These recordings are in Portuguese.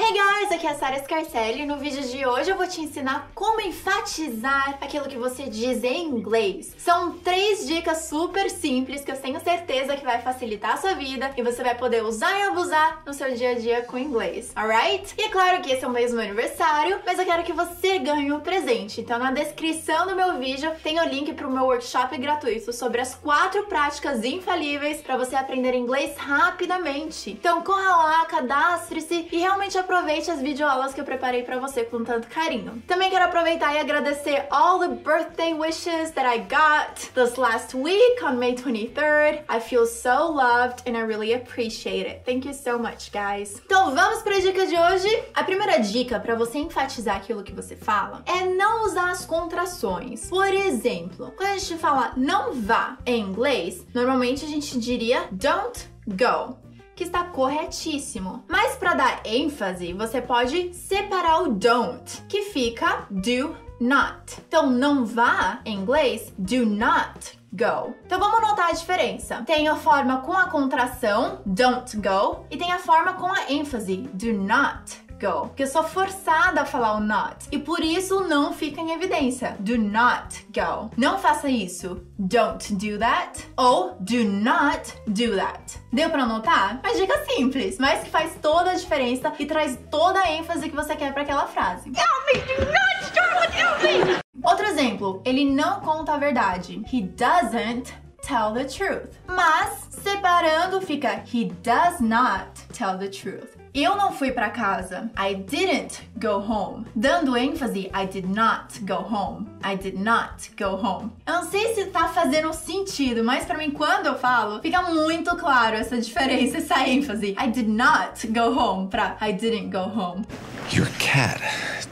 Hey guys, aqui é a Sara Scarcelli e no vídeo de hoje eu vou te ensinar como enfatizar aquilo que você diz em inglês. São três dicas super simples que eu tenho certeza que vai facilitar a sua vida e você vai poder usar e abusar no seu dia a dia com inglês, alright? E é claro que esse é o meu aniversário, mas eu quero que você ganhe um presente. Então na descrição do meu vídeo tem o link para o meu workshop gratuito sobre as quatro práticas infalíveis para você aprender inglês rapidamente. Então corra lá, cadastre-se e realmente aproveite as videoaulas que eu preparei para você com tanto carinho. Também quero aproveitar e agradecer all the birthday wishes that I got this last week on May 23rd. I feel so loved and I really appreciate it. Thank you so much, guys. Então vamos para dica de hoje. A primeira dica para você enfatizar aquilo que você fala é não usar as contrações. Por exemplo, quando a gente fala não vá em inglês, normalmente a gente diria don't go que está corretíssimo. Mas para dar ênfase, você pode separar o don't, que fica do not. Então não vá em inglês do not go. Então vamos notar a diferença. Tem a forma com a contração don't go e tem a forma com a ênfase do not go. Porque eu sou forçada a falar o not. E por isso não fica em evidência. Do not go. Não faça isso. Don't do that. Ou do not do that. Deu pra notar? Uma dica simples, mas que faz toda a diferença e traz toda a ênfase que você quer para aquela frase. Help me! Do not start with help me! Outro exemplo, ele não conta a verdade. He doesn't tell the truth. Mas separando fica he does not tell the truth. Eu não fui para casa. I didn't go home. Dando ênfase, I did not go home. I did not go home. Eu não sei se tá fazendo sentido, mas para mim quando eu falo, fica muito claro essa diferença, essa ênfase. I did not go home para I didn't go home. Your cat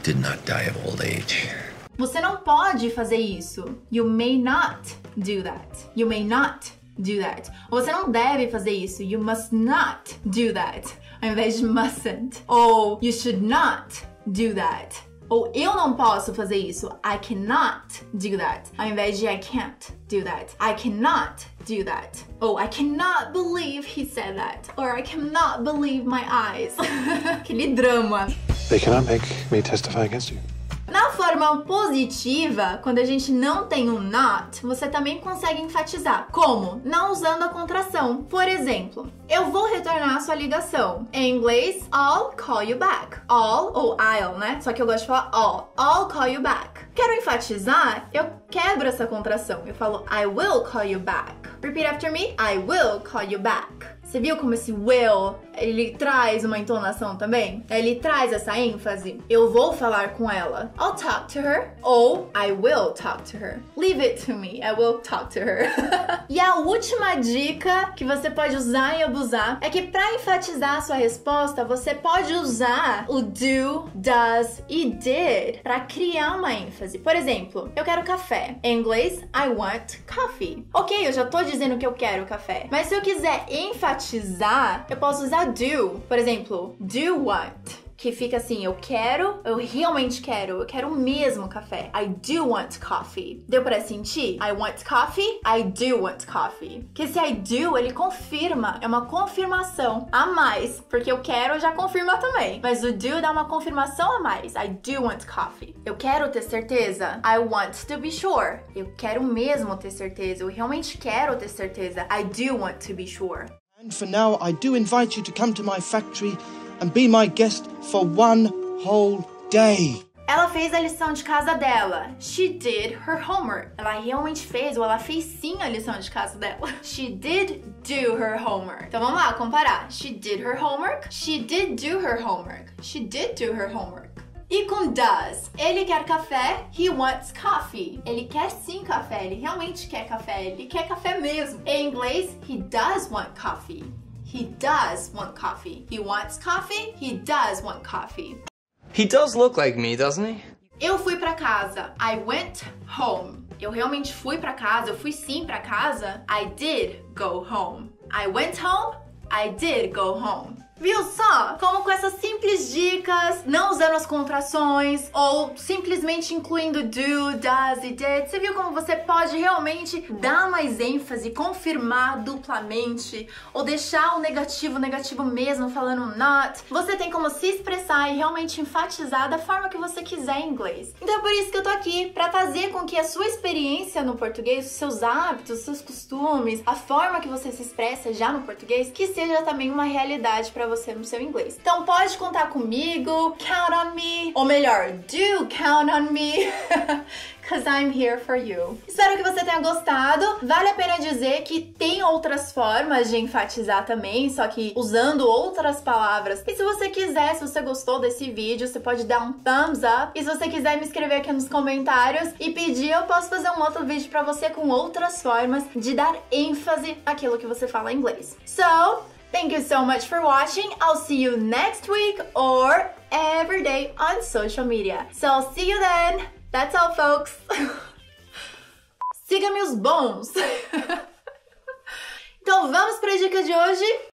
did not die of old age. Você não pode fazer isso. You may not do that. You may not do that. Você não deve fazer isso. You must not do that. Ao invés de mustn't. Ou you should not do that. Ou eu não posso fazer isso. I cannot do that. Ao invés de I can't do that. I cannot do that. Ou I cannot believe he said that. Or I cannot believe my eyes. Aquele drama. They cannot make me testify against you. Na forma positiva, quando a gente não tem um not, você também consegue enfatizar. Como? Não usando a contração. Por exemplo, eu vou retornar a sua ligação. Em inglês, I'll call you back. All ou I'll, né? Só que eu gosto de falar all. I'll call you back. Quero enfatizar, eu quebro essa contração. Eu falo I will call you back. Repeat after me. I will call you back. Você viu como esse will, ele traz uma entonação também? Ele traz essa ênfase. Eu vou falar com ela. I'll talk to her. Ou I will talk to her. Leave it to me. I will talk to her. e a última dica que você pode usar e abusar é que para enfatizar a sua resposta, você pode usar o do, does e did para criar uma ênfase. Por exemplo, eu quero café. Em inglês, I want coffee. Ok, eu já tô dizendo que eu quero café. Mas se eu quiser enfatizar enfatizar, eu posso usar do. Por exemplo, do what? que fica assim, eu quero, eu realmente quero, eu quero mesmo café. I do want coffee. Deu para sentir? I want coffee, I do want coffee. Que esse I do, ele confirma, é uma confirmação a mais, porque eu quero já confirma também. Mas o do dá uma confirmação a mais. I do want coffee. Eu quero ter certeza. I want to be sure. Eu quero mesmo ter certeza. Eu realmente quero ter certeza. I do want to be sure. And for now, I do invite you to come to my factory and be my guest for one whole day. Ela fez a lição de casa dela. She did her homework. Ela realmente fez, ou ela fez sim a lição de casa dela. She did do her homework. Então vamos lá, comparar. She did her homework. She did do her homework. She did do her homework. E com does, ele quer café, he wants coffee. Ele quer sim café, ele realmente quer café, ele quer café mesmo. Em inglês, he does want coffee. He does want coffee. He wants coffee, he does want coffee. He does look like me, doesn't he? Eu fui para casa. I went home. Eu realmente fui para casa. Eu fui sim para casa. I did go home. I went home. I did go home. Viu só? Como com essa simples dica dicas, não usando as contrações ou simplesmente incluindo do, does e did. Você viu como você pode realmente dar mais ênfase, confirmar duplamente ou deixar o negativo negativo mesmo falando not. Você tem como se expressar e realmente enfatizar da forma que você quiser em inglês. Então é por isso que eu tô aqui para fazer com que a sua experiência no português, os seus hábitos, os seus costumes, a forma que você se expressa já no português, que seja também uma realidade para você no seu inglês. Então pode contar comigo, count on me, ou melhor, do count on me. Cause I'm here for you. Espero que você tenha gostado. Vale a pena dizer que tem outras formas de enfatizar também, só que usando outras palavras. E se você quiser, se você gostou desse vídeo, você pode dar um thumbs up. E se você quiser me escrever aqui nos comentários e pedir, eu posso fazer um outro vídeo para você com outras formas de dar ênfase àquilo que você fala em inglês. So, Thank you so much for watching. I'll see you next week or every day on social media. So I'll see you then. That's all, folks. Siga-me os bons. então vamos para a dica de hoje.